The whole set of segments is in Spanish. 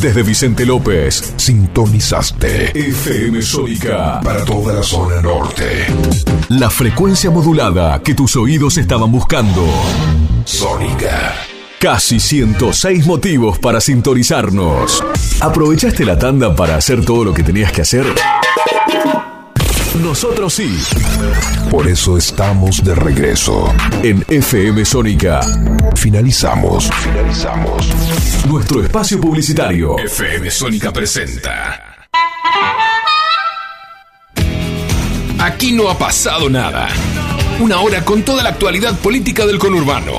Desde Vicente López, sintonizaste FM Sónica para toda la zona norte. La frecuencia modulada que tus oídos estaban buscando. Sónica. Casi 106 motivos para sintonizarnos. ¿Aprovechaste la tanda para hacer todo lo que tenías que hacer? Nosotros sí. Por eso estamos de regreso en FM Sónica. Finalizamos. Finalizamos. Nuestro espacio publicitario. FM Sónica presenta. Aquí no ha pasado nada. Una hora con toda la actualidad política del conurbano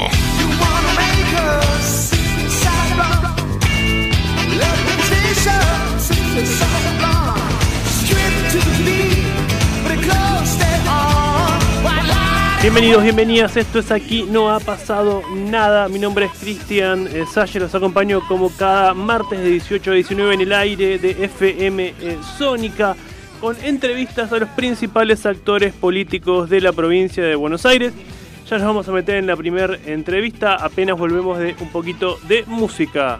Bienvenidos, bienvenidas, esto es aquí, no ha pasado nada. Mi nombre es Cristian eh, Salle, los acompaño como cada martes de 18 a 19 en el aire de FM eh, Sónica, con entrevistas a los principales actores políticos de la provincia de Buenos Aires. Ya nos vamos a meter en la primera entrevista, apenas volvemos de un poquito de música.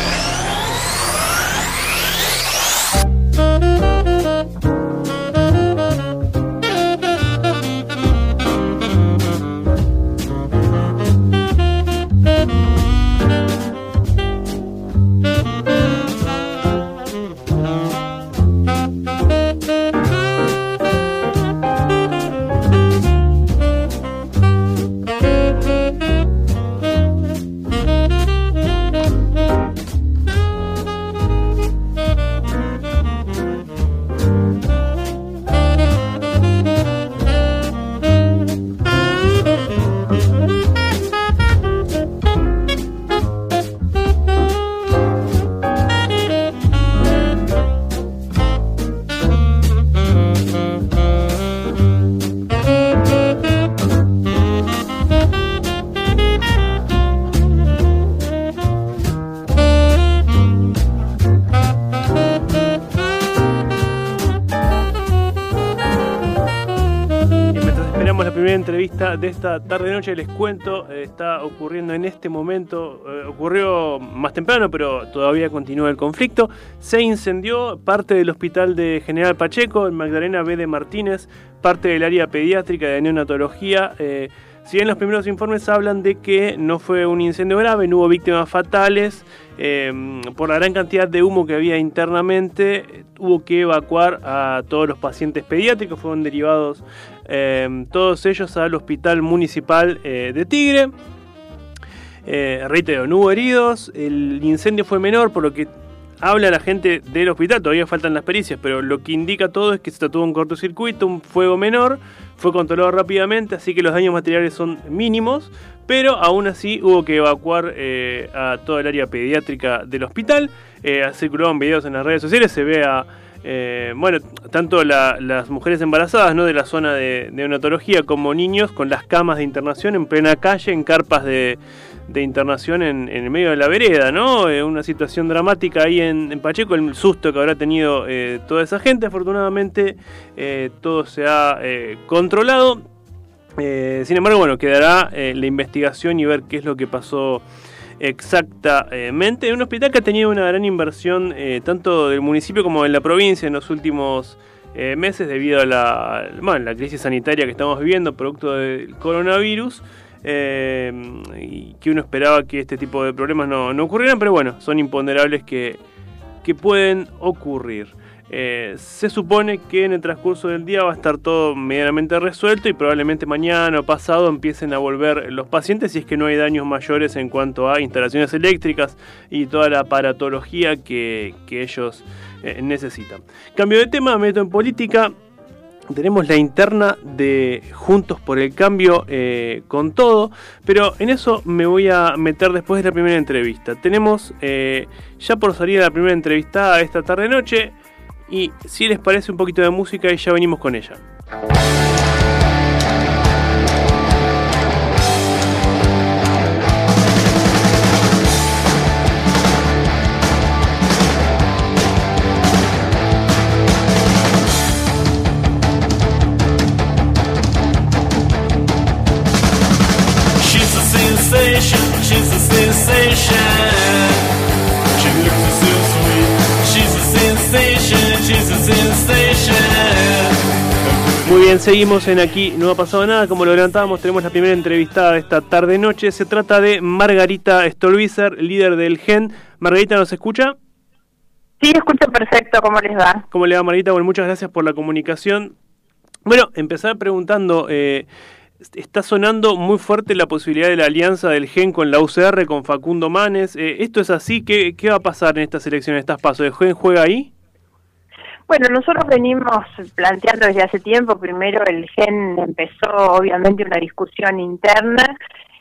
De esta tarde-noche, les cuento, eh, está ocurriendo en este momento, eh, ocurrió más temprano, pero todavía continúa el conflicto. Se incendió parte del hospital de General Pacheco, en Magdalena B. de Martínez, parte del área pediátrica de neonatología. Eh, si bien los primeros informes hablan de que no fue un incendio grave, no hubo víctimas fatales, por la gran cantidad de humo que había internamente, hubo que evacuar a todos los pacientes pediátricos, fueron derivados Em, todos ellos al Hospital Municipal eh, de Tigre. Eh, reitero, no hubo heridos, el incendio fue menor, por lo que habla la gente del hospital, todavía faltan las pericias, pero lo que indica todo es que se trató de un cortocircuito, un fuego menor, fue controlado rápidamente, así que los daños materiales son mínimos, pero aún así hubo que evacuar eh, a toda el área pediátrica del hospital. Eh, circularon videos en las redes sociales, se ve a eh, bueno, tanto las mujeres embarazadas ¿no? de la zona de, neonatología como niños con las camas de internación en plena calle, en carpas de, internación en, el medio de la vereda, ¿no? Eh, una situación dramática ahí en, Pacheco, el susto que habrá tenido eh, toda esa gente. Afortunadamente todo se ha controlado. sin embargo, bueno, quedará la investigación y ver qué es lo que pasó Exactamente, un hospital que ha tenido una gran inversión eh, tanto del municipio como de la provincia en los últimos eh, meses debido a la, la crisis sanitaria que estamos viviendo, producto del coronavirus. Eh, y que uno esperaba que este tipo de problemas no, ocurrieran, pero bueno, son imponderables que, que pueden ocurrir. Eh, se supone que en el transcurso del día va a estar todo medianamente resuelto y probablemente mañana o pasado empiecen a volver los pacientes si es que no hay daños mayores en cuanto a instalaciones eléctricas y toda la aparatología que, ellos eh, necesitan. Cambio de tema, meto en política. Tenemos la interna de Juntos por el Cambio eh, con todo, pero en eso me voy a meter después de la primera entrevista. Tenemos ya por salir la primera entrevista esta tarde-noche y si les parece un poquito de música y ya venimos con ella. Bien, seguimos en aquí, no ha pasado nada, como lo adelantábamos, tenemos la primera entrevistada de esta tarde-noche, se trata de Margarita Stolbizer, líder del GEN. Margarita, ¿nos escucha? Sí, escucho perfecto, ¿cómo les va? ¿Cómo le va Margarita? Bueno, muchas gracias por la comunicación. Bueno, empezar preguntando, eh, está sonando muy fuerte la posibilidad de la alianza del GEN con la UCR, con Facundo Manes. Eh, ¿Esto es así? ¿Qué, ¿Qué va a pasar en estas elecciones, estas pasos? ¿El GEN juega ahí? Bueno, nosotros venimos planteando desde hace tiempo, primero el GEN empezó obviamente una discusión interna,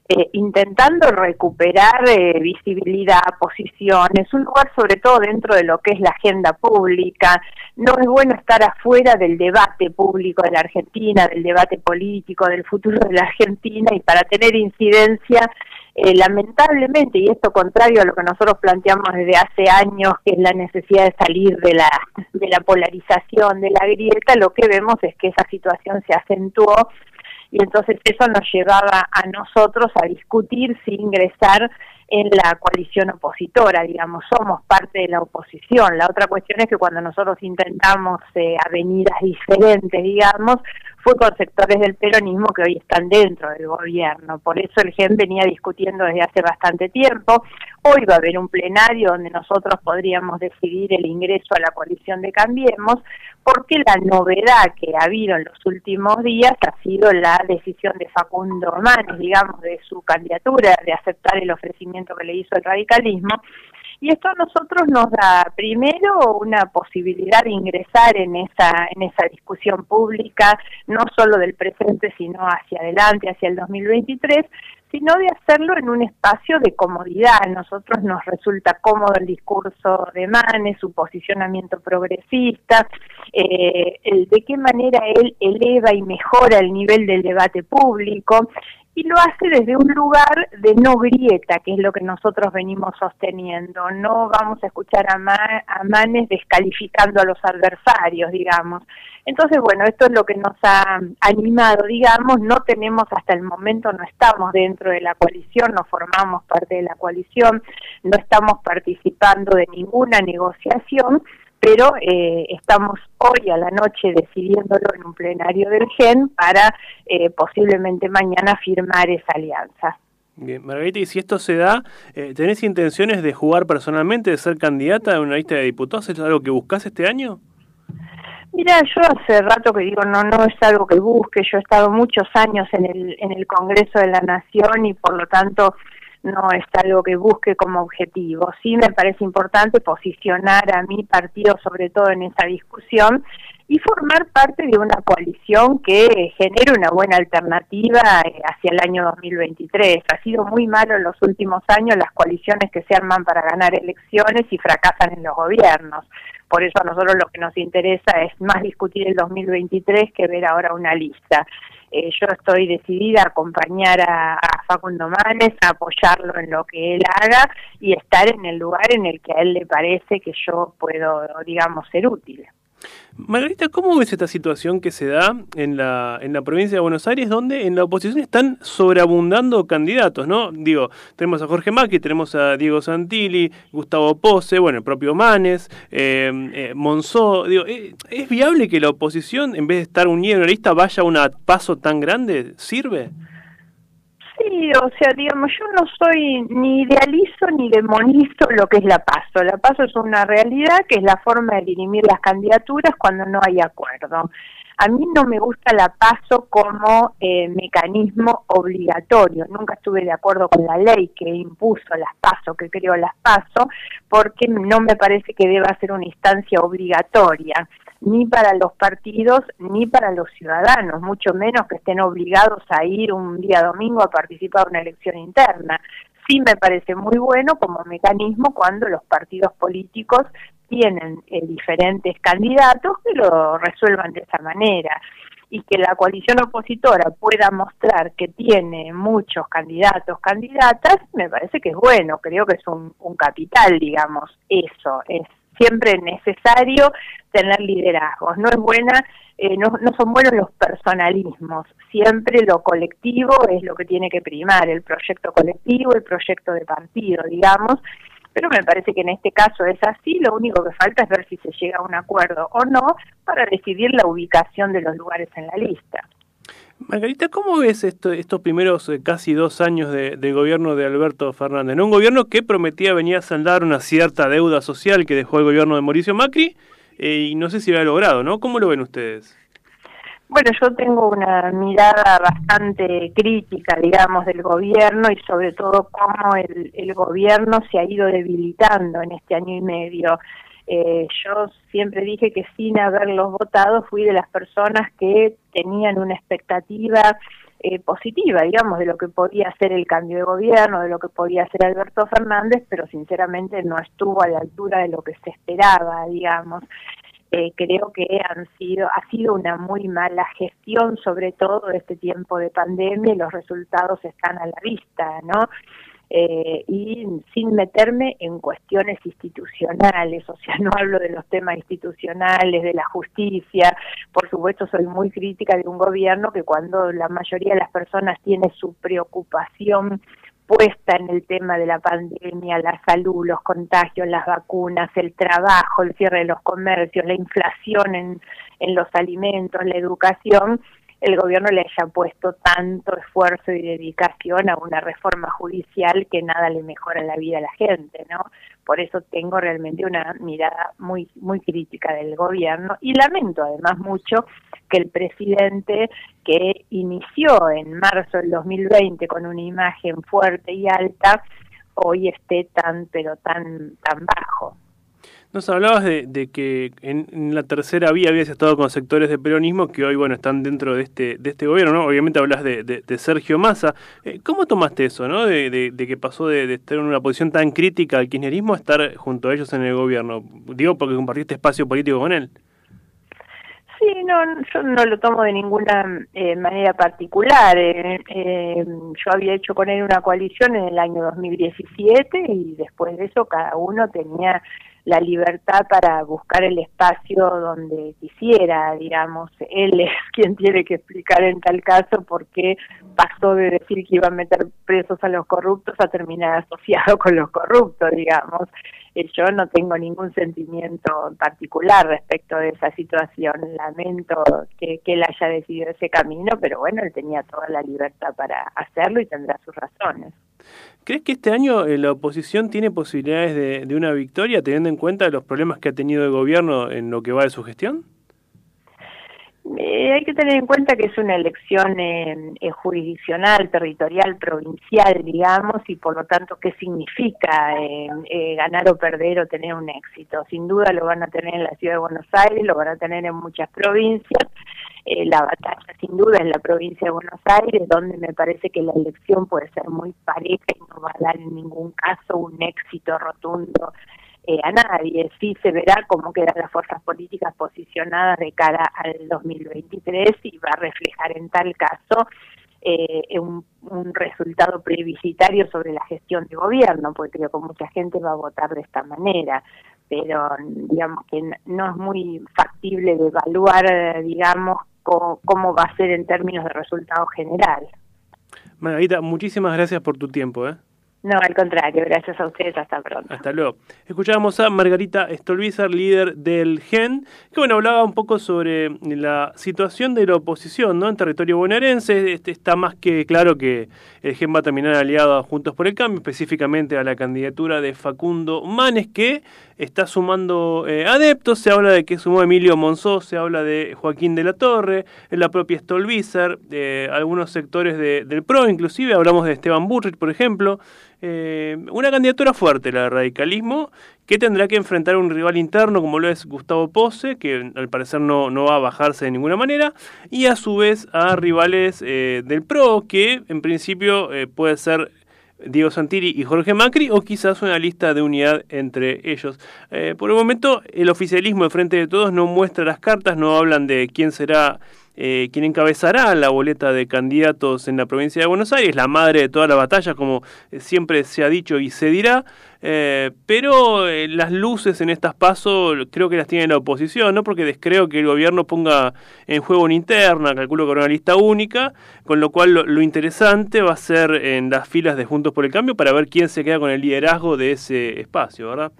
eh, intentando recuperar eh, visibilidad, posiciones, un lugar sobre todo dentro de lo que es la agenda pública. No es bueno estar afuera del debate público de la Argentina, del debate político, del futuro de la Argentina y para tener incidencia eh, lamentablemente, y esto contrario a lo que nosotros planteamos desde hace años, que es la necesidad de salir de la, de la polarización, de la grieta, lo que vemos es que esa situación se acentuó y entonces eso nos llevaba a nosotros a discutir si ingresar en la coalición opositora, digamos, somos parte de la oposición. La otra cuestión es que cuando nosotros intentamos eh, avenidas diferentes, digamos, fue con sectores del peronismo que hoy están dentro del gobierno. Por eso el GEN venía discutiendo desde hace bastante tiempo. Hoy va a haber un plenario donde nosotros podríamos decidir el ingreso a la coalición de Cambiemos, porque la novedad que ha habido en los últimos días ha sido la decisión de Facundo Manes, digamos, de su candidatura, de aceptar el ofrecimiento que le hizo el radicalismo y esto a nosotros nos da primero una posibilidad de ingresar en esa en esa discusión pública no solo del presente sino hacia adelante hacia el 2023 sino de hacerlo en un espacio de comodidad. A nosotros nos resulta cómodo el discurso de Manes, su posicionamiento progresista, eh, el de qué manera él eleva y mejora el nivel del debate público, y lo hace desde un lugar de no grieta, que es lo que nosotros venimos sosteniendo. No vamos a escuchar a, Manes descalificando a los adversarios, digamos. Entonces, bueno, esto es lo que nos ha animado, digamos, no tenemos hasta el momento, no estamos dentro de la coalición, no formamos parte de la coalición, no estamos participando de ninguna negociación, pero eh, estamos hoy a la noche decidiéndolo en un plenario del GEN para eh, posiblemente mañana firmar esa alianza. Bien, Margarita, y si esto se da, eh, ¿tenés intenciones de jugar personalmente, de ser candidata a una lista de diputados? ¿Es algo que buscas este año? Mira, yo hace rato que digo, no, no es algo que busque, yo he estado muchos años en el, en el Congreso de la Nación y por lo tanto no es algo que busque como objetivo. Sí me parece importante posicionar a mi partido sobre todo en esa discusión y formar parte de una coalición que genere una buena alternativa eh, hacia el año 2023. Ha sido muy malo en los últimos años las coaliciones que se arman para ganar elecciones y fracasan en los gobiernos. Por eso a nosotros lo que nos interesa es más discutir el 2023 que ver ahora una lista. Eh, yo estoy decidida a acompañar a, Facundo Manes, a apoyarlo en lo que él haga y estar en el lugar en el que a él le parece que yo puedo, digamos, ser útil. Margarita, ¿cómo ves esta situación que se da en la, en la provincia de Buenos Aires, donde en la oposición están sobreabundando candidatos, ¿no? Digo, tenemos a Jorge Macri, tenemos a Diego Santilli, Gustavo Pose, bueno, el propio Manes, eh, eh Monzó. Digo, ¿eh, ¿es viable que la oposición, en vez de estar unida en una lista, vaya a un paso tan grande? ¿Sirve? Sí, o sea, digamos, yo no soy ni idealizo ni demonizo lo que es la PASO. La PASO es una realidad que es la forma de dirimir las candidaturas cuando no hay acuerdo. A mí no me gusta la PASO como eh, mecanismo obligatorio. Nunca estuve de acuerdo con la ley que impuso las PASO, que creó las PASO, porque no me parece que deba ser una instancia obligatoria ni para los partidos ni para los ciudadanos, mucho menos que estén obligados a ir un día domingo a participar en una elección interna. Sí me parece muy bueno como mecanismo cuando los partidos políticos tienen eh, diferentes candidatos que lo resuelvan de esa manera y que la coalición opositora pueda mostrar que tiene muchos candidatos, candidatas, me parece que es bueno, creo que es un, un capital, digamos, eso, es siempre necesario tener liderazgos. No es buena, eh, no, no son buenos los personalismos. Siempre lo colectivo es lo que tiene que primar, el proyecto colectivo, el proyecto de partido, digamos. Pero me parece que en este caso es así. Lo único que falta es ver si se llega a un acuerdo o no para decidir la ubicación de los lugares en la lista. Margarita, ¿cómo ves esto, estos primeros eh, casi dos años de, gobierno de Alberto Fernández? Un gobierno que prometía venir a saldar una cierta deuda social que dejó el gobierno de Mauricio Macri eh, y no sé si lo ha logrado, ¿no? ¿Cómo lo ven ustedes? Bueno, yo tengo una mirada bastante crítica, digamos, del gobierno y sobre todo cómo el, el gobierno se ha ido debilitando en este año y medio. Eh, yo siempre dije que sin haberlos votado fui de las personas que tenían una expectativa eh, positiva, digamos, de lo que podía ser el cambio de gobierno, de lo que podía ser Alberto Fernández, pero sinceramente no estuvo a la altura de lo que se esperaba, digamos. Eh, creo que han sido, ha sido una muy mala gestión, sobre todo este tiempo de pandemia, y los resultados están a la vista, ¿no? Eh, y sin meterme en cuestiones institucionales, o sea, no hablo de los temas institucionales, de la justicia, por supuesto soy muy crítica de un gobierno que cuando la mayoría de las personas tiene su preocupación puesta en el tema de la pandemia, la salud, los contagios, las vacunas, el trabajo, el cierre de los comercios, la inflación en, en los alimentos, la educación, el gobierno le haya puesto tanto esfuerzo y dedicación a una reforma judicial que nada le mejora la vida a la gente, ¿no? Por eso tengo realmente una mirada muy muy crítica del gobierno y lamento además mucho que el presidente que inició en marzo del 2020 con una imagen fuerte y alta hoy esté tan pero tan tan bajo. Nos hablabas de, que en, la tercera vía habías estado con sectores de peronismo que hoy bueno están dentro de este de este gobierno, ¿no? Obviamente hablas de, Sergio Massa. Eh, ¿Cómo tomaste eso, no? De, que pasó de, estar en una posición tan crítica al kirchnerismo a estar junto a ellos en el gobierno. Digo porque compartiste espacio político con él. Sí, no, yo no lo tomo de ninguna eh, manera particular. Eh, eh, yo había hecho con él una coalición en el año 2017 y después de eso cada uno tenía la libertad para buscar el espacio donde quisiera, digamos. Él es quien tiene que explicar en tal caso por qué pasó de decir que iba a meter presos a los corruptos a terminar asociado con los corruptos, digamos. Eh, yo no tengo ningún sentimiento particular respecto de esa situación. Lamento que, que él haya decidido ese camino, pero bueno, él tenía toda la libertad para hacerlo y tendrá sus razones. ¿Crees que este año eh, la oposición tiene posibilidades de, una victoria teniendo en cuenta los problemas que ha tenido el gobierno en lo que va de su gestión? Eh, hay que tener en cuenta que es una elección eh, eh, jurisdiccional, territorial, provincial, digamos, y por lo tanto, ¿qué significa ganar o perder o tener un éxito? Sin duda lo van a tener en la ciudad de Buenos Aires, lo van a tener en muchas provincias. La batalla, sin duda, es la provincia de Buenos Aires, donde me parece que la elección puede ser muy pareja y no va a dar en ningún caso un éxito rotundo eh, a nadie. Sí se verá cómo quedan las fuerzas políticas posicionadas de cara al 2023 y va a reflejar en tal caso eh, un, resultado plebiscitario sobre la gestión de gobierno, porque creo que mucha gente va a votar de esta manera, pero digamos que no es muy factible de evaluar, digamos, cómo, va a ser en términos de resultado general. Margarita, muchísimas gracias por tu tiempo. ¿eh? No, al contrario, gracias a ustedes, hasta pronto. Hasta luego. Escuchábamos a Margarita Stolbizer, líder del GEN, que bueno, hablaba un poco sobre la situación de la oposición ¿no? en territorio bonaerense. Este, está más que claro que el GEN va a terminar aliado a Juntos por el Cambio, específicamente a la candidatura de Facundo Manes, que está sumando eh, adeptos. Se habla de que sumó Emilio Monzó, se habla de Joaquín de la Torre, la propia Stolbizer, de algunos sectores de, del PRO, inclusive hablamos de Esteban Burrich, por ejemplo. Eh, una candidatura fuerte, la del radicalismo, que tendrá que enfrentar a un rival interno como lo es Gustavo Pose, que al parecer no, no va a bajarse de ninguna manera, y a su vez a rivales eh, del PRO, que en principio eh, puede ser Diego Santilli y Jorge Macri, o quizás una lista de unidad entre ellos. Eh, por el momento, el oficialismo de Frente de Todos no muestra las cartas, no hablan de quién será eh, quien encabezará la boleta de candidatos en la provincia de Buenos Aires, la madre de toda la batalla, como eh, siempre se ha dicho y se dirá, eh, pero eh, las luces en estas pasos creo que las tiene la oposición, no porque descreo que el gobierno ponga en juego una interna, calculo que una lista única, con lo cual lo, lo interesante va a ser en las filas de Juntos por el Cambio para ver quién se queda con el liderazgo de ese espacio, ¿verdad?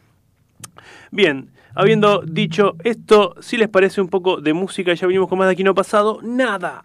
Bien, habiendo dicho esto, si les parece un poco de música, ya venimos con más de aquí no pasado, nada.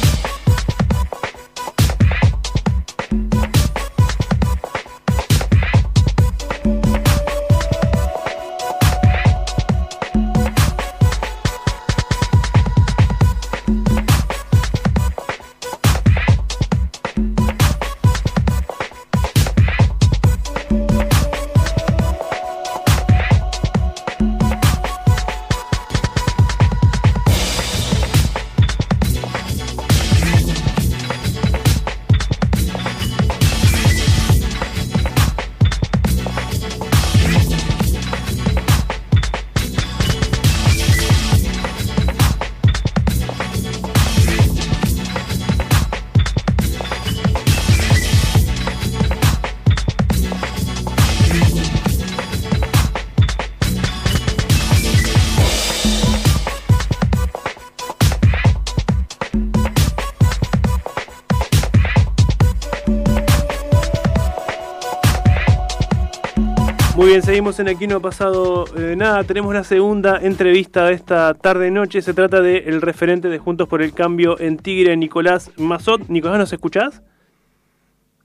En Aquí no ha pasado eh, nada. Tenemos la segunda entrevista de esta tarde-noche. Se trata del referente de Juntos por el Cambio en Tigre, Nicolás Mazot. Nicolás, ¿nos escuchás?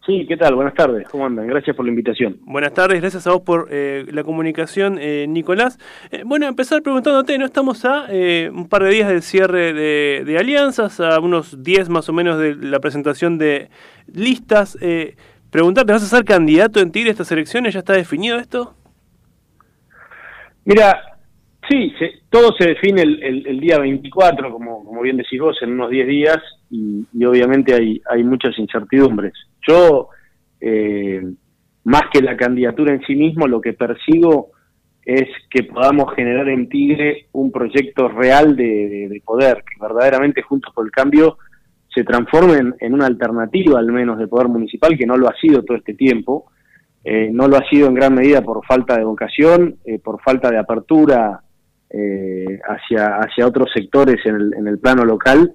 Sí, ¿qué tal? Buenas tardes, ¿cómo andan? Gracias por la invitación. Buenas tardes, gracias a vos por eh, la comunicación, eh, Nicolás. bueno, empezar preguntándote, ¿no? Estamos a un par de días del cierre de, de, alianzas, a unos 10 más o menos de la presentación de listas. preguntarte, ¿vas a ser candidato en Tigre a estas elecciones? ¿Ya está definido esto? Mira, sí, todo se define el, día 24, como, como bien decís vos, en unos 10 días, y, obviamente hay, hay muchas incertidumbres. Yo, eh, más que la candidatura en sí mismo, lo que persigo es que podamos generar en Tigre un proyecto real de, poder, que verdaderamente Juntos por el Cambio se transforme en, una alternativa al menos de poder municipal, que no lo ha sido todo este tiempo, eh, no lo ha sido en gran medida por falta de vocación, eh, por falta de apertura eh, hacia, hacia otros sectores en el, en el plano local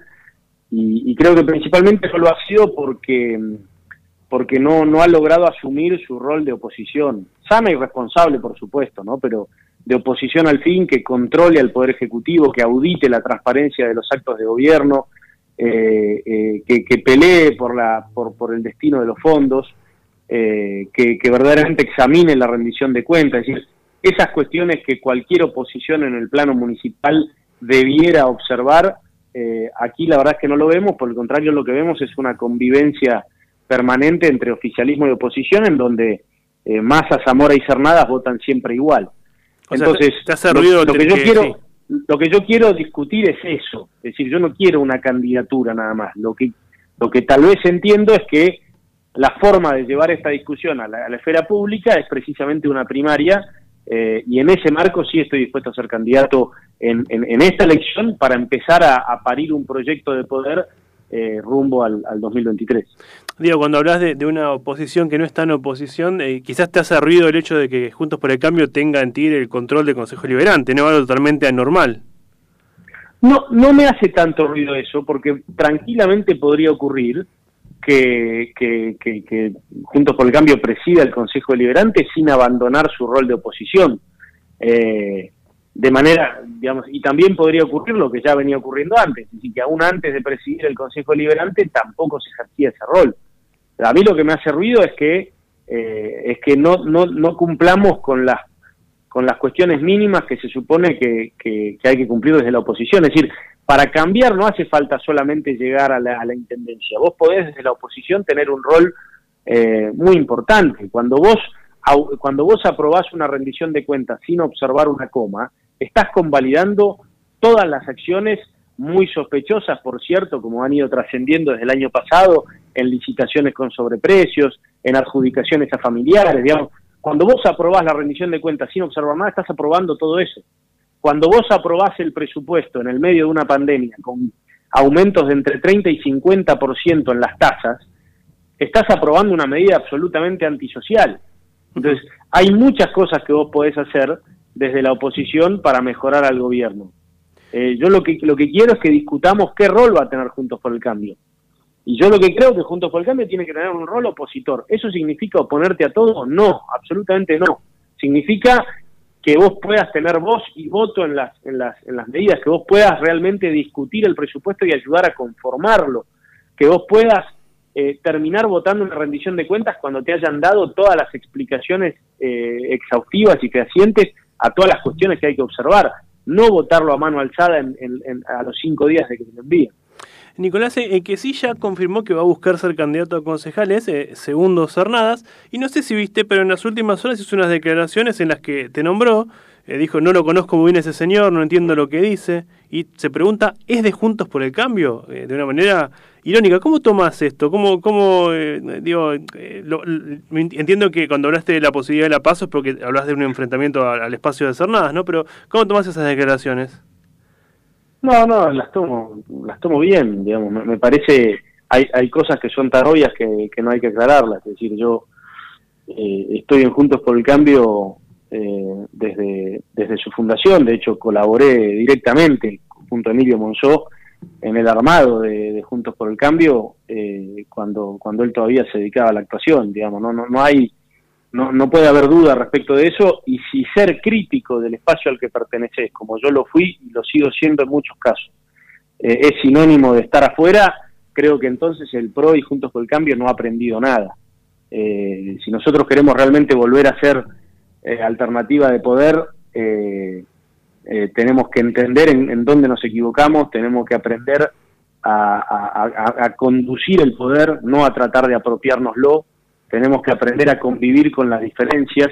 y, creo que principalmente no lo ha sido porque, porque no, no ha logrado asumir su rol de oposición, sana y responsable por supuesto, ¿no? pero de oposición al fin que controle al Poder Ejecutivo, que audite la transparencia de los actos de gobierno, que, que, pelee por, la, por, por el destino de los fondos. Eh, que, verdaderamente examine la rendición de cuentas, es decir, esas cuestiones que cualquier oposición en el plano municipal debiera observar, eh, aquí la verdad es que no lo vemos, por el contrario lo que vemos es una convivencia permanente entre oficialismo y oposición en donde eh, Massa, Zamora y Cernadas votan siempre igual. Entonces, lo, que yo quiero, lo que yo quiero discutir es eso, es decir, yo no quiero una candidatura nada más, lo que, lo que tal vez entiendo es que la forma de llevar esta discusión a la, esfera pública es precisamente una primaria eh, y en ese marco sí estoy dispuesto a ser candidato en, en, esta elección para empezar a, parir un proyecto de poder eh, rumbo al, 2023. Digo, cuando hablas de, una oposición que no está en oposición, eh, quizás te hace ruido el hecho de que Juntos por el Cambio tenga en ti el control del Consejo Liberante, ¿no? Algo totalmente anormal. No, no me hace tanto ruido eso, porque tranquilamente podría ocurrir que, que, que, Juntos por el Cambio presida el Consejo Deliberante sin abandonar su rol de oposición. Eh, de manera, digamos, y también podría ocurrir lo que ya venía ocurriendo antes, es decir, que aún antes de presidir el Consejo Deliberante tampoco se ejercía ese rol. A mí lo que me hace ruido es que eh, es que no, no, no cumplamos con las con las cuestiones mínimas que se supone que, que, hay que cumplir desde la oposición. Es decir, para cambiar no hace falta solamente llegar a la, intendencia. Vos podés desde la oposición tener un rol eh, muy importante. Cuando vos, cuando vos aprobás una rendición de cuentas sin observar una coma, estás convalidando todas las acciones muy sospechosas, por cierto, como han ido trascendiendo desde el año pasado, en licitaciones con sobreprecios, en adjudicaciones a familiares, digamos. Cuando vos aprobás la rendición de cuentas sin observar nada, estás aprobando todo eso. Cuando vos aprobás el presupuesto en el medio de una pandemia con aumentos de entre 30 y 50% en las tasas, estás aprobando una medida absolutamente antisocial. Entonces, hay muchas cosas que vos podés hacer desde la oposición para mejorar al gobierno. Eh, yo lo que, lo que quiero es que discutamos qué rol va a tener Juntos por el Cambio. Y yo lo que creo que Juntos por el Cambio tiene que tener un rol opositor. ¿Eso significa oponerte a todo? No, absolutamente no. Significa que vos puedas tener voz y voto en las, en las, en las medidas, que vos puedas realmente discutir el presupuesto y ayudar a conformarlo, que vos puedas eh, terminar votando una rendición de cuentas cuando te hayan dado todas las explicaciones eh, exhaustivas y fehacientes a todas las cuestiones que hay que observar, no votarlo a mano alzada en, a los cinco días de que se lo envíen. Nicolás, eh, que sí ya confirmó que va a buscar ser candidato a concejales, eh, segundo Cernadas, y no sé si viste, pero en las últimas horas hizo unas declaraciones en las que te nombró, eh, dijo, no lo conozco muy bien ese señor, no entiendo lo que dice, y se pregunta, ¿es de Juntos por el Cambio? De una manera irónica, ¿cómo tomas esto? ¿Cómo, cómo digo, entiendo que cuando hablaste de la posibilidad de la paso es porque hablas de un enfrentamiento al, al espacio de Cernadas, ¿no? Pero, ¿cómo tomas esas declaraciones? No, no, las tomo, las tomo bien, digamos, me, parece, hay, hay cosas que son tan obvias que, que no hay que aclararlas, es decir, yo eh, estoy en Juntos por el Cambio eh, desde, desde su fundación, de hecho colaboré directamente junto a Emilio Monzó en el armado de, Juntos por el Cambio eh, cuando, cuando él todavía se dedicaba a la actuación, digamos, no, no, no hay no, no puede haber duda respecto de eso y si ser crítico del espacio al que perteneces, como yo lo fui y lo sigo siendo en muchos casos, eh, es sinónimo de estar afuera, creo que entonces el PRO y Juntos por el Cambio no ha aprendido nada. Eh, si nosotros queremos realmente volver a ser eh, alternativa de poder, tenemos que entender en, dónde nos equivocamos, tenemos que aprender a, a conducir el poder, no a tratar de apropiárnoslo, tenemos que aprender a convivir con las diferencias,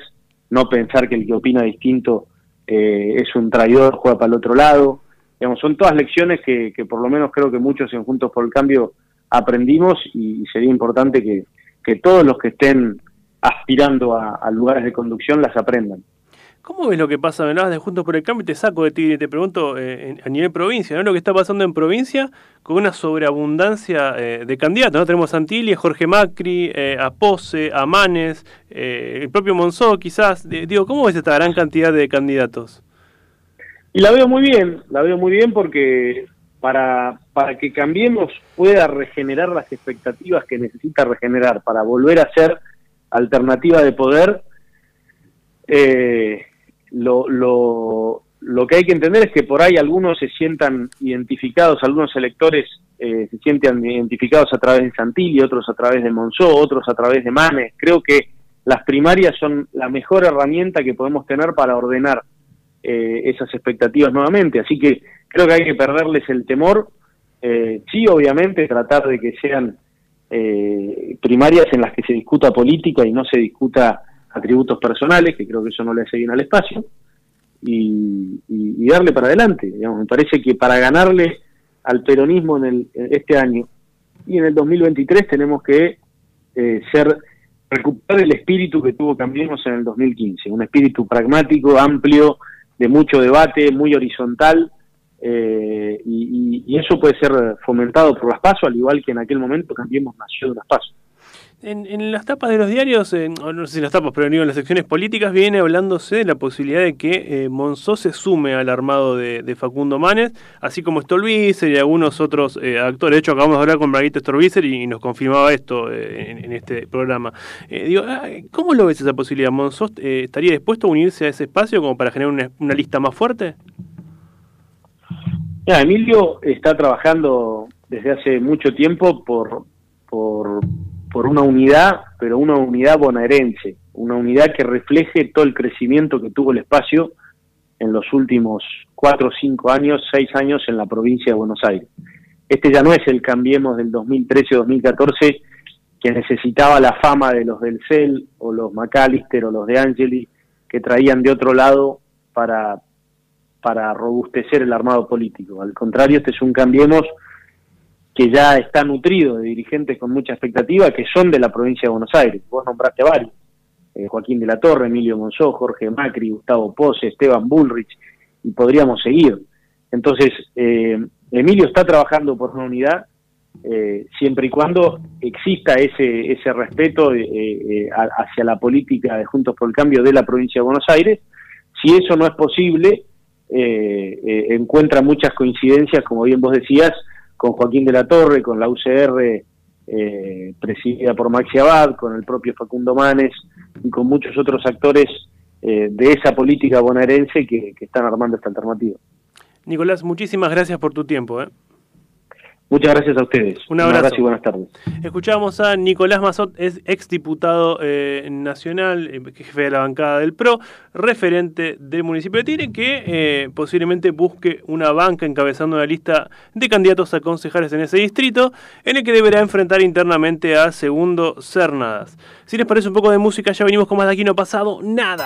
no pensar que el que opina distinto eh, es un traidor, juega para el otro lado. Digamos, son todas lecciones que, por lo menos creo que muchos en Juntos por el Cambio aprendimos y, sería importante que, todos los que estén aspirando a lugares de conducción las aprendan. ¿Cómo ves lo que pasa? Me de Juntos por el Cambio y te saco de ti y te pregunto eh, a nivel provincia, ¿no? Lo que está pasando en provincia con una sobreabundancia eh, de candidatos, ¿no? Tenemos a Antilles, Jorge Macri, eh, a Pose, a Manes, el propio Monzó quizás. digo, ¿cómo ves esta gran cantidad de candidatos? Y la veo muy bien, la veo muy bien porque para, para que cambiemos pueda regenerar las expectativas que necesita regenerar para volver a ser alternativa de poder, eh, lo, lo, lo que hay que entender es que por ahí algunos se sientan identificados, algunos electores eh, se sienten identificados a través de Santilli, otros a través de Monzó, otros a través de Manes. Creo que las primarias son la mejor herramienta que podemos tener para ordenar eh, esas expectativas nuevamente. Así que creo que hay que perderles el temor. Eh, sí, obviamente, tratar de que sean primarias en las que se discuta política y no se discuta atributos personales, que creo que eso no le hace bien al espacio, y, darle para adelante. Digamos. Me parece que para ganarle al peronismo en, el, este año y en el 2023 tenemos que eh, ser recuperar el espíritu que tuvo Cambiemos en el 2015, un espíritu pragmático, amplio, de mucho debate, muy horizontal, eh, y, y, eso puede ser fomentado por las PASO, al igual que en aquel momento Cambiemos nació de las PASO. En, las tapas de los diarios, no sé si las tapas, pero en las secciones políticas viene hablándose de la posibilidad de que eh, se sume al armado de, Facundo Manes, así como Stolbizer y algunos otros eh, actores. De hecho, acabamos de hablar con Margarita Stolbizer y, nos confirmaba esto eh, en, este programa. digo, ah, ¿cómo lo ves esa posibilidad? ¿Monzó estaría dispuesto a unirse a ese espacio como para generar una, lista más fuerte? Emilio está trabajando desde hace mucho tiempo por, por por una unidad, pero una unidad bonaerense, una unidad que refleje todo el crecimiento que tuvo el espacio en los últimos cuatro, cinco años, seis años en la provincia de Buenos Aires. Este ya no es el Cambiemos del 2013-2014 que necesitaba la fama de los del CEL o los McAllister o los de Angeli que traían de otro lado para, para robustecer el armado político. Al contrario, este es un Cambiemos que ya está nutrido de dirigentes con mucha expectativa que son de la provincia de Buenos Aires. Vos nombraste varios. Eh, Joaquín de la Torre, Emilio Monzó, Jorge Macri, Gustavo Pose, Esteban Bullrich, y podríamos seguir. Entonces, eh, Emilio está trabajando por una unidad eh, siempre y cuando exista ese, ese respeto hacia la política de Juntos por el Cambio de la provincia de Buenos Aires. Si eso no es posible, encuentra muchas coincidencias, como bien vos decías, con Joaquín de la Torre, con la UCR eh, presidida por Maxi Abad, con el propio Facundo Manes y con muchos otros actores eh, de esa política bonaerense que, que, están armando esta alternativa. Nicolás, muchísimas gracias por tu tiempo. ¿eh? Muchas gracias a ustedes. Un abrazo, y buenas tardes. Escuchamos a Nicolás Mazot, es exdiputado eh, nacional, eh, jefe de la bancada del PRO, referente del municipio de Tigre, que eh, posiblemente busque una banca encabezando la lista de candidatos a concejales en ese distrito, en el que deberá enfrentar internamente a Segundo Cernadas. Si les parece un poco de música, ya venimos con más de aquí no ha pasado nada.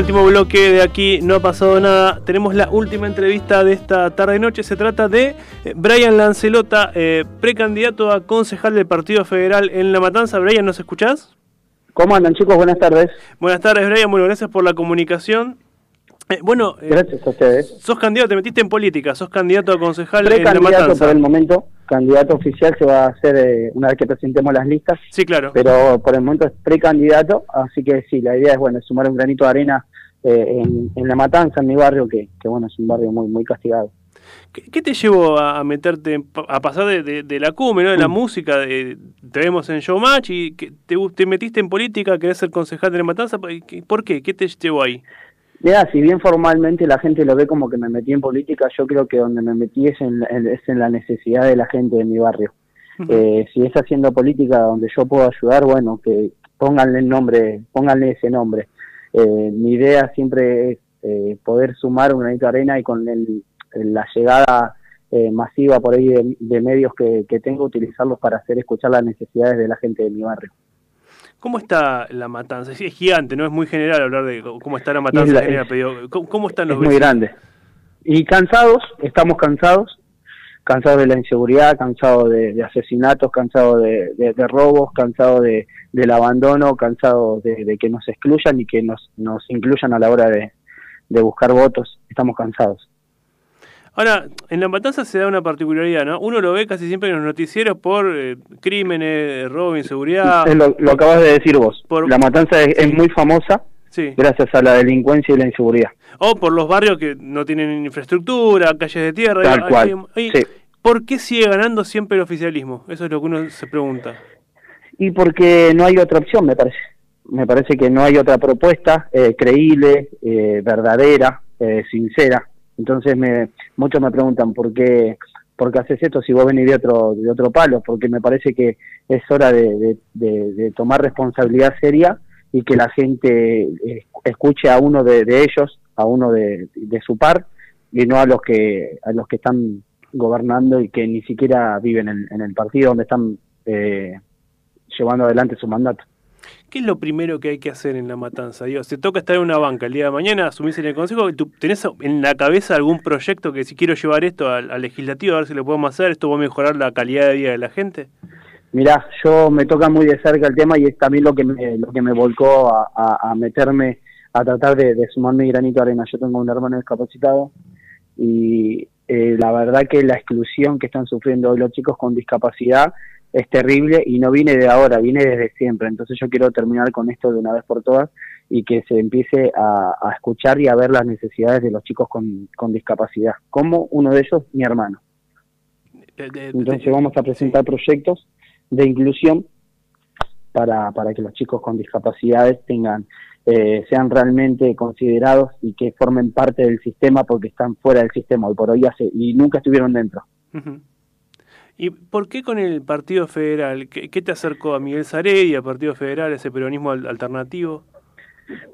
Último bloque de aquí, no ha pasado nada. Tenemos la última entrevista de esta tarde-noche. Se trata de eh, Brian Lancelota, eh, precandidato a concejal del Partido Federal en La Matanza. Brian, ¿nos escuchás? ¿Cómo andan chicos? Buenas tardes. Buenas tardes, Brian. Bueno, gracias por la comunicación. Eh, bueno, eh, Gracias a ustedes. sos candidato, te metiste en política, sos candidato a concejal en La Precandidato Matanza. por el momento, candidato oficial se va a hacer eh, una vez que presentemos las listas, Sí, claro. pero por el momento es precandidato, así que sí, la idea es bueno sumar un granito de arena eh, en, en La Matanza, en mi barrio, que, que bueno, es un barrio muy muy castigado. ¿Qué, qué te llevó a, meterte, a pasar de, de- de la cume, ¿no? de la Mm. música? de- te vemos en Showmatch y que te, te metiste en política, querés ser concejal de La Matanza. ¿y qué- ¿Por qué? ¿Qué te llevó ahí? Mira, si bien formalmente la gente lo ve como que me metí en política, yo creo que donde me metí es en, en- es en la necesidad de la gente de mi barrio. Eh, si es haciendo política donde yo puedo ayudar, bueno, que pónganle el nombre, pónganle ese nombre. Eh, mi idea siempre es eh, poder sumar un granito de arena y con el- la llegada eh, masiva por ahí de, de medios que, que tengo, utilizarlos para hacer escuchar las necesidades de la gente de mi barrio. ¿Cómo está La Matanza? Sí, es gigante, ¿no? Es muy general hablar de cómo está La Matanza Es la- en general, es- pero ¿cómo, cómo están los es muy grande. Y cansados, estamos cansados, cansados de la inseguridad, cansados de, de asesinatos, cansados de, de- de robos, cansados de, del abandono, cansados de, que nos excluyan y que nos, nos incluyan a la hora de, buscar votos. Estamos cansados. Ahora, en La Matanza se da una particularidad, ¿no? Uno lo ve casi siempre en los noticieros por eh, crímenes, robo, inseguridad. Lo, lo acabas de decir vos. Por- La matanza es, es muy famosa Sí. gracias a la delincuencia y la inseguridad. O por los barrios que no tienen infraestructura, calles de tierra. Tal cual, sí. ¿Por qué sigue ganando siempre el oficialismo? Eso es lo que uno se pregunta. Y porque no hay otra opción, me parece. Me parece que no hay otra propuesta eh, creíble, eh, verdadera, eh, sincera. Entonces me, muchos me preguntan por qué, por qué haces esto si vos venís de otro, de otro palo, porque me parece que es hora de, de- tomar responsabilidad seria y que la gente escuche a uno de, ellos, a uno de su par, y no a los que, a los que están gobernando y que ni siquiera viven en, en el partido donde están eh, llevando adelante su mandato. ¿Qué es lo primero que hay que hacer en la matanza? Dios, te toca estar en una banca el día de mañana, asumís en el consejo, tú ¿tenés en la cabeza algún proyecto que si quiero llevar esto al, al legislativo, a ver si lo podemos hacer, esto va a mejorar la calidad de vida de la gente? Mirá, yo me toca muy de cerca el tema y es también lo que me, lo que me volcó a, a- a meterme a tratar de, de sumar mi granito de arena. Yo tengo un hermano discapacitado y eh, la verdad que la exclusión que están sufriendo hoy los chicos con discapacidad es terrible y no viene de ahora, viene desde siempre. Entonces yo quiero terminar con esto de una vez por todas y que se empiece a, a escuchar y a ver las necesidades de los chicos con, con discapacidad, como uno de ellos, mi hermano. Entonces vamos a presentar proyectos de inclusión para, para que los chicos con discapacidades tengan eh, sean realmente considerados y que formen parte del sistema porque están fuera del sistema hoy por hoy hace, y nunca estuvieron dentro. ¿Y por qué con el Partido Federal? ¿Qué, qué te acercó a Miguel Zaredi, al Partido Federal, a ese peronismo al- alternativo?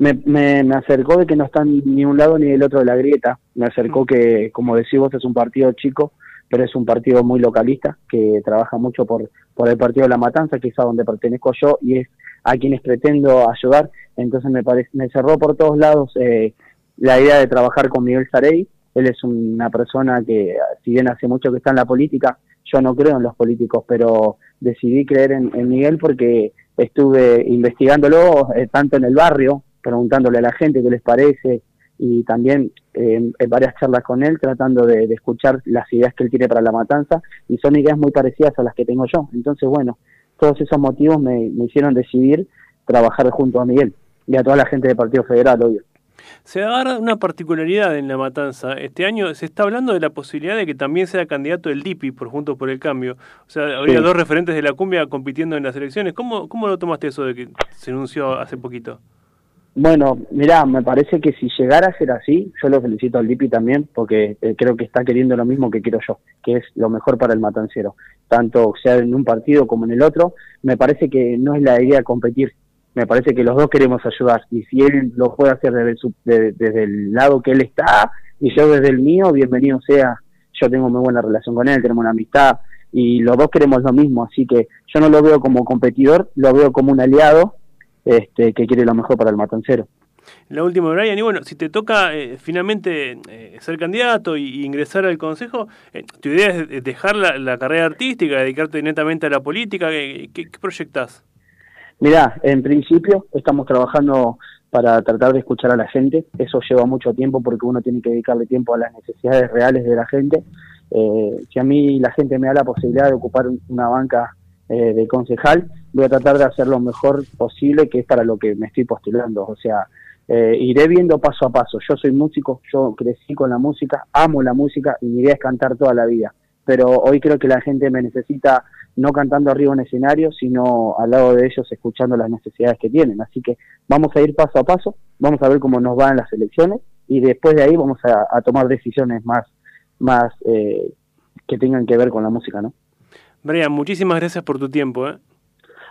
Me, me, me acercó de que no están ni un lado ni del otro de la grieta. Me acercó que, como decís vos, es un partido chico, pero es un partido muy localista, que trabaja mucho por, por el partido de la Matanza, que es a donde pertenezco yo, y es a quienes pretendo ayudar. Entonces me, parece, me cerró por todos lados eh, la idea de trabajar con Miguel Sarey. Él es una persona que, si bien hace mucho que está en la política, yo no creo en los políticos, pero decidí creer en, en Miguel porque estuve investigándolo eh, tanto en el barrio, preguntándole a la gente qué les parece, y también eh, en varias charlas con él tratando de, de escuchar las ideas que él tiene para la matanza, y son ideas muy parecidas a las que tengo yo. Entonces, bueno, todos esos motivos me, me hicieron decidir trabajar junto a Miguel y a toda la gente del Partido Federal, obvio. Se agarra una particularidad en la matanza. Este año se está hablando de la posibilidad de que también sea candidato el DIPI por Juntos por el Cambio. O sea, habría Sí. dos referentes de la cumbia compitiendo en las elecciones. ¿Cómo, ¿Cómo lo tomaste eso de que se anunció hace poquito? Bueno, mirá, me parece que si llegara a ser así, yo lo felicito al Dipi también, porque eh, creo que está queriendo lo mismo que quiero yo, que es lo mejor para el matancero, tanto sea en un partido como en el otro. Me parece que no es la idea competir, me parece que los dos queremos ayudar, y si él lo puede hacer desde, de- desde el lado que él está, y yo desde el mío, bienvenido sea. Yo tengo muy buena relación con él, tenemos una amistad, y los dos queremos lo mismo, así que yo no lo veo como competidor, lo veo como un aliado este, que quiere lo mejor para el matancero. la última, Brian. Y bueno, si te toca eh, finalmente eh, ser candidato y, y ingresar al Consejo, eh, ¿tu idea es de- dejar la, la carrera artística, dedicarte netamente a la política? ¿Qué, qué, qué proyectás? Mirá, en principio estamos trabajando para tratar de escuchar a la gente. Eso lleva mucho tiempo porque uno tiene que dedicarle tiempo a las necesidades reales de la gente. Eh, si a mí la gente me da la posibilidad de ocupar un- una banca eh, de concejal, voy a tratar de hacer lo mejor posible, que es para lo que me estoy postulando. O sea, eh, iré viendo paso a paso. Yo soy músico, yo crecí con la música, amo la música y mi idea es cantar toda la vida. Pero hoy creo que la gente me necesita no cantando arriba en escenario, sino al lado de ellos escuchando las necesidades que tienen. Así que vamos a ir paso a paso, vamos a ver cómo nos van las elecciones y después de ahí vamos a, a tomar decisiones más, más eh, que tengan que ver con la música, ¿no? Brian, muchísimas gracias por tu tiempo. ¿eh?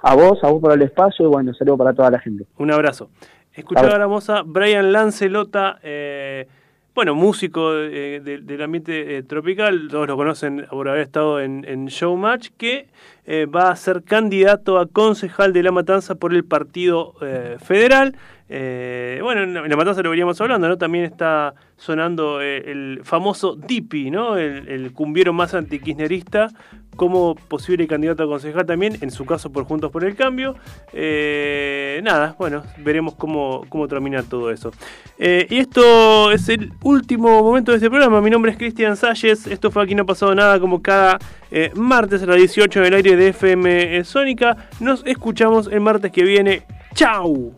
A vos, a vos por el espacio y bueno, saludo para toda la gente. Un abrazo. Escuchaba ahora vamos a Brian Lancelota, eh, bueno, músico eh, de- del ambiente eh, tropical, todos lo conocen por haber estado en, en Showmatch, que eh, va a ser candidato a concejal de La Matanza por el Partido Federal. Eh, bueno, en La La Matanza lo veníamos hablando, ¿no? También está sonando el famoso Dipi, ¿no? El, el cumbiero más antikirchnerista como posible candidato a concejal también, en su caso por Juntos por el Cambio. Eh, nada, bueno, veremos cómo, cómo termina todo eso. Eh, y esto es el último momento de este programa. Mi nombre es Cristian Salles. Esto fue Aquí No ha pasado nada, como cada eh, martes a las 18 en el aire de FM Sónica. Nos escuchamos el martes que viene. ¡Chao!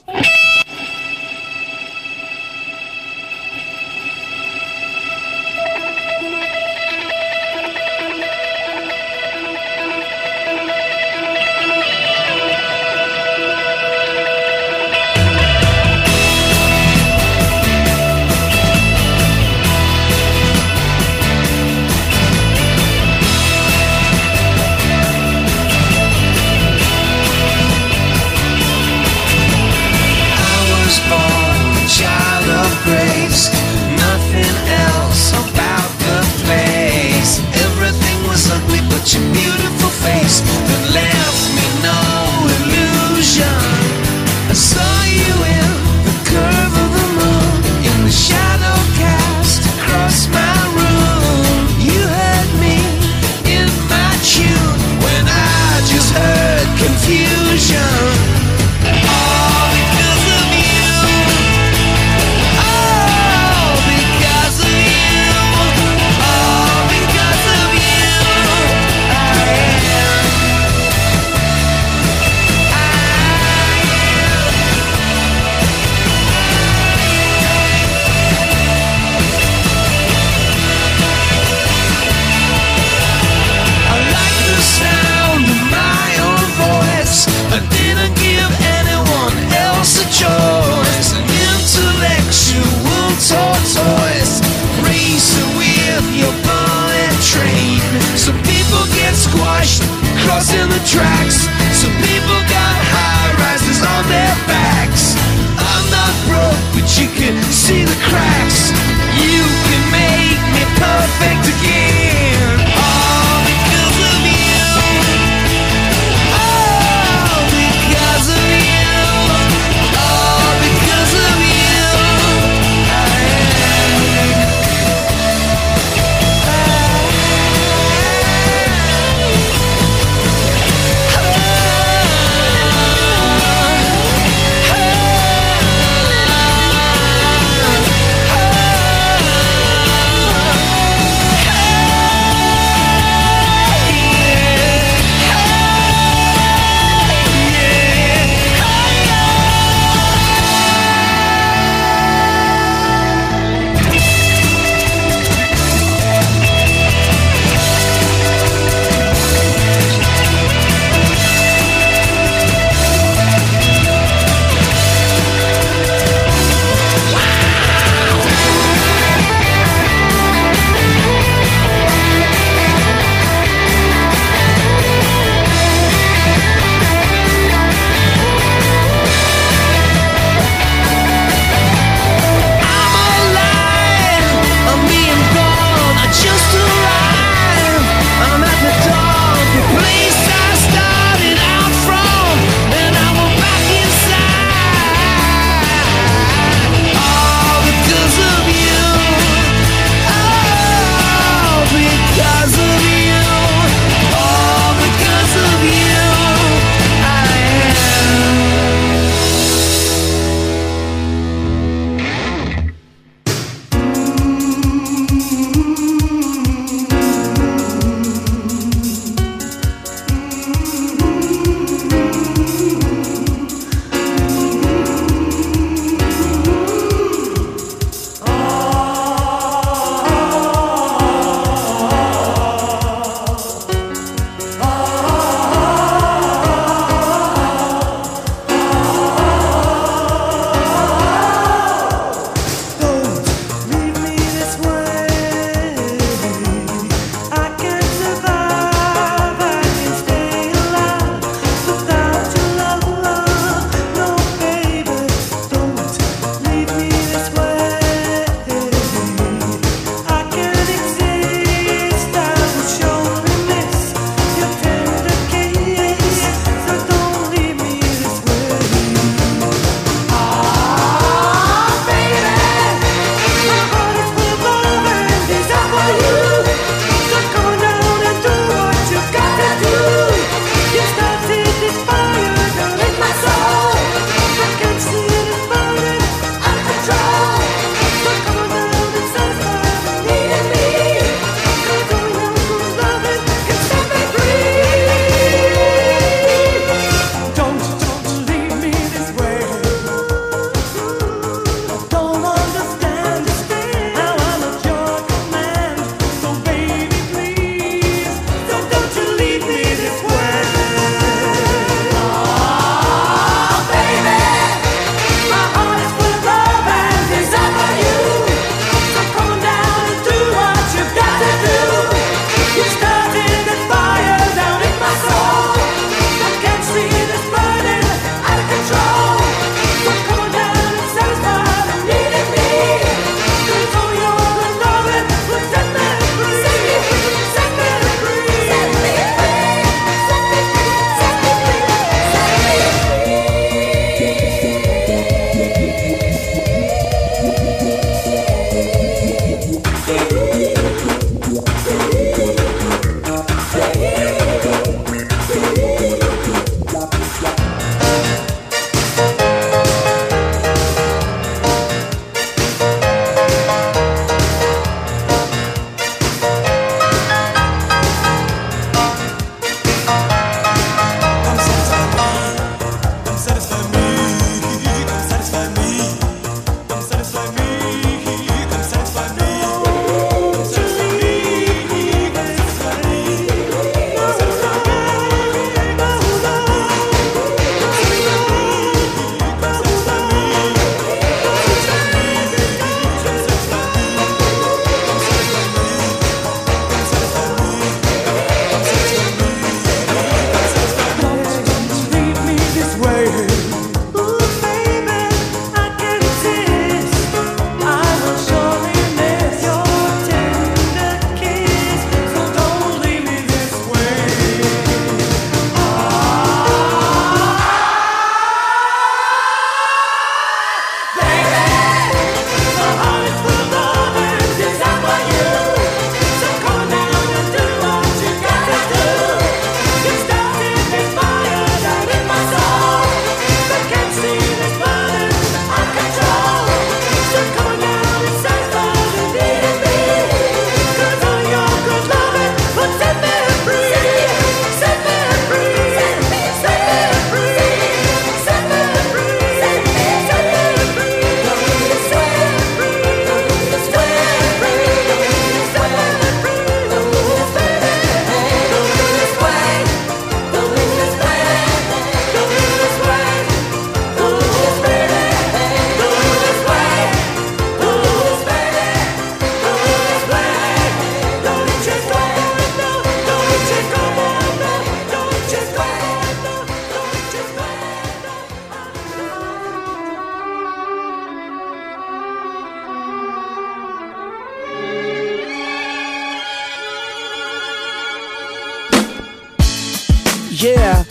Yeah.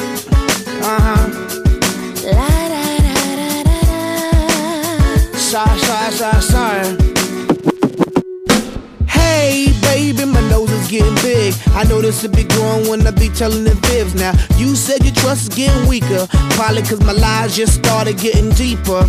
Uh huh. La da da da da da. Sorry, sorry, sorry, sorry. Hey, baby, my nose is getting big. I know this will be growing when I be telling the fibs. Now, you said your trust is getting weaker. Probably cause my lies just started getting deeper.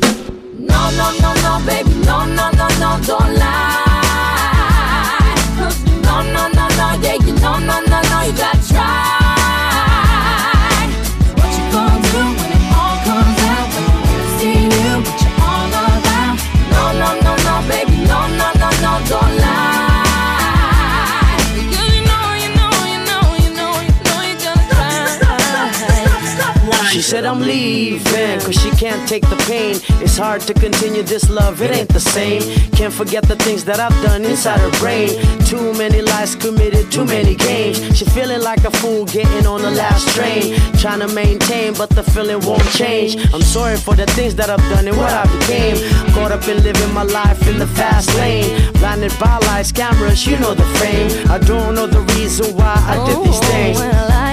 No, no, no, no, baby, no, no, no, no, don't lie. No, no, no, She said I'm leaving, cause she can't take the pain. It's hard to continue this love, it ain't the same. Can't forget the things that I've done inside her brain. Too many lies committed, too many games. She feeling like a fool getting on the last train. Trying to maintain, but the feeling won't change. I'm sorry for the things that I've done and what I became. Caught up in living my life in the fast lane. Blinded by lights, cameras, you know the fame. I don't know the reason why I did these oh, things. Oh, I